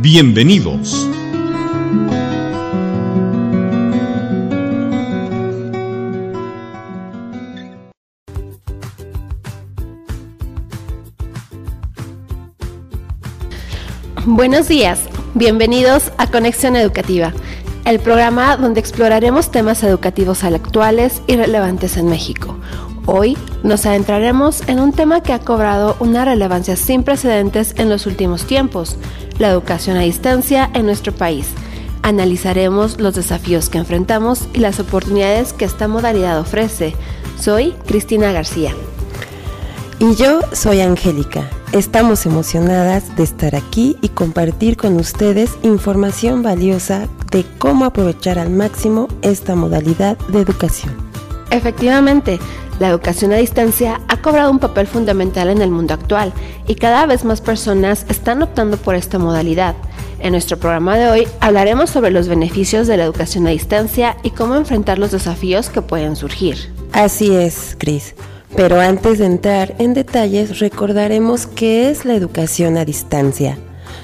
Bienvenidos. Buenos días, bienvenidos a Conexión Educativa, el programa donde exploraremos temas educativos actuales y relevantes en México. Hoy nos adentraremos en un tema que ha cobrado una relevancia sin precedentes en los últimos tiempos, la educación a distancia en nuestro país. Analizaremos los desafíos que enfrentamos y las oportunidades que esta modalidad ofrece. Soy Cristina García. Y yo soy Angélica. Estamos emocionadas de estar aquí y compartir con ustedes información valiosa de cómo aprovechar al máximo esta modalidad de educación. Efectivamente, la educación a distancia ha cobrado un papel fundamental en el mundo actual y cada vez más personas están optando por esta modalidad. En nuestro programa de hoy hablaremos sobre los beneficios de la educación a distancia y cómo enfrentar los desafíos que pueden surgir. Así es, Cris. Pero antes de entrar en detalles, recordaremos qué es la educación a distancia.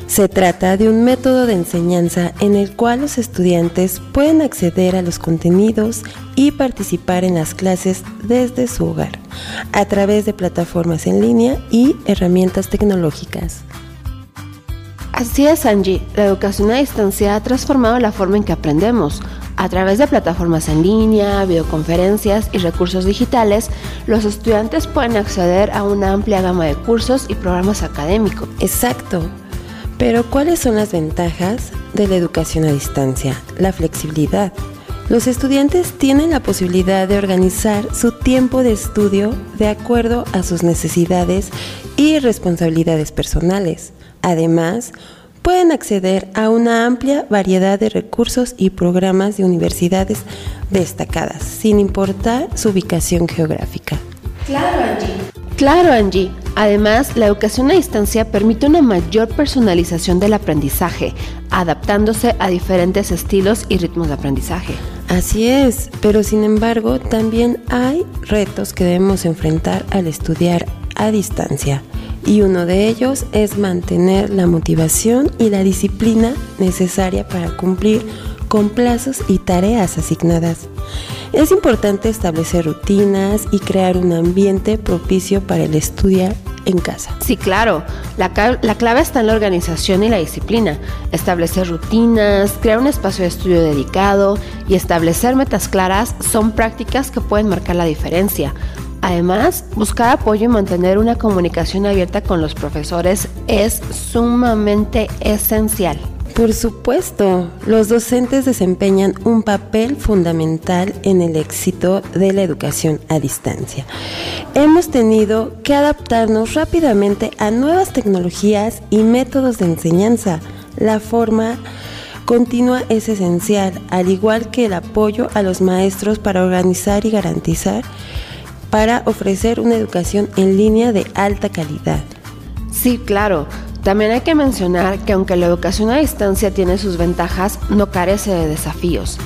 Se trata de un método de enseñanza en el cual los estudiantes pueden acceder a los contenidos y participar en las clases desde su hogar, a través de plataformas en línea y herramientas tecnológicas. Así es, Angie. La educación a distancia ha transformado la forma en que aprendemos. A través de plataformas en línea, videoconferencias y recursos digitales, los estudiantes pueden acceder a una amplia gama de cursos y programas académicos. Exacto. Pero ¿cuáles son las ventajas de la educación a distancia? La flexibilidad. Los estudiantes tienen la posibilidad de organizar su tiempo de estudio de acuerdo a sus necesidades y responsabilidades personales. Además, pueden acceder a una amplia variedad de recursos y programas de universidades destacadas, sin importar su ubicación geográfica. Claro, Angie. Claro, Angie. Además, la educación a distancia permite una mayor personalización del aprendizaje, adaptándose a diferentes estilos y ritmos de aprendizaje. Así es, pero sin embargo también hay retos que debemos enfrentar al estudiar a distancia. Y uno de ellos es mantener la motivación y la disciplina necesaria para cumplir con plazos y tareas asignadas. Es importante establecer rutinas y crear un ambiente propicio para el estudiar en casa. Sí, claro. La, la, clave está en la organización y la disciplina. Establecer rutinas, crear un espacio de estudio dedicado y establecer metas claras son prácticas que pueden marcar la diferencia. Además, buscar apoyo y mantener una comunicación abierta con los profesores es sumamente esencial. Por supuesto, los docentes desempeñan un papel fundamental en el éxito de la educación a distancia. Hemos tenido que adaptarnos rápidamente a nuevas tecnologías y métodos de enseñanza. La forma continua es esencial, al igual que el apoyo a los maestros para organizar y garantizar para ofrecer una educación en línea de alta calidad. Sí, claro. También hay que mencionar que aunque la educación a distancia tiene sus ventajas, no carece de desafíos.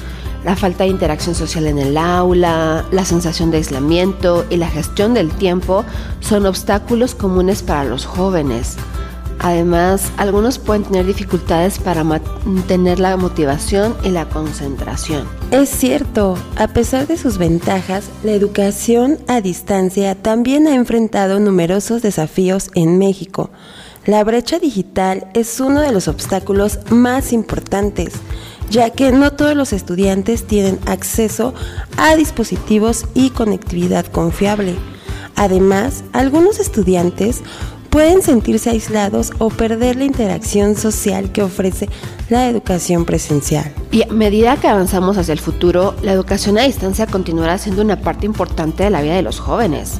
La falta de interacción social en el aula, la sensación de aislamiento y la gestión del tiempo son obstáculos comunes para los jóvenes. Además, algunos pueden tener dificultades para mantener la motivación y la concentración. Es cierto, a pesar de sus ventajas, la educación a distancia también ha enfrentado numerosos desafíos en México. La brecha digital es uno de los obstáculos más importantes, ya que no todos los estudiantes tienen acceso a dispositivos y conectividad confiable. Además, algunos estudiantes pueden sentirse aislados o perder la interacción social que ofrece la educación presencial. Y a medida que avanzamos hacia el futuro, la educación a distancia continuará siendo una parte importante de la vida de los jóvenes.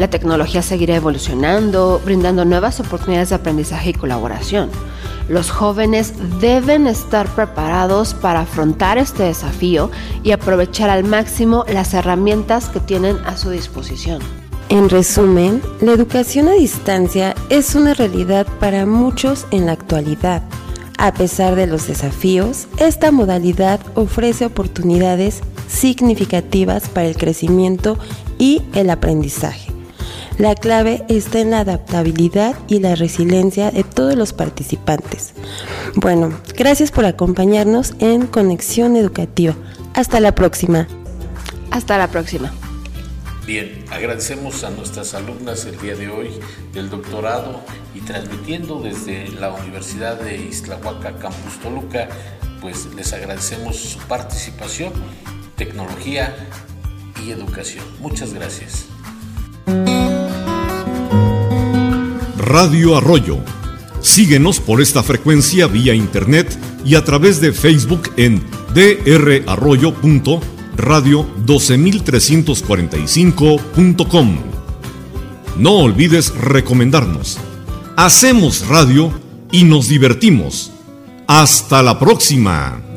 La tecnología seguirá evolucionando, brindando nuevas oportunidades de aprendizaje y colaboración. Los jóvenes deben estar preparados para afrontar este desafío y aprovechar al máximo las herramientas que tienen a su disposición. En resumen, la educación a distancia es una realidad para muchos en la actualidad. A pesar de los desafíos, esta modalidad ofrece oportunidades significativas para el crecimiento y el aprendizaje. La clave está en la adaptabilidad y la resiliencia de todos los participantes. Bueno, gracias por acompañarnos en Conexión Educativa. Hasta la próxima. Hasta la próxima. Bien, agradecemos a nuestras alumnas el día de hoy del doctorado y transmitiendo desde la Universidad de Islahuaca, Campus Toluca, pues les agradecemos su participación, tecnología y educación. Muchas gracias. Radio Arroyo. Síguenos por esta frecuencia vía internet y a través de Facebook en drarroyo.com radio 12345.com. No olvides recomendarnos. Hacemos radio y nos divertimos. Hasta la próxima.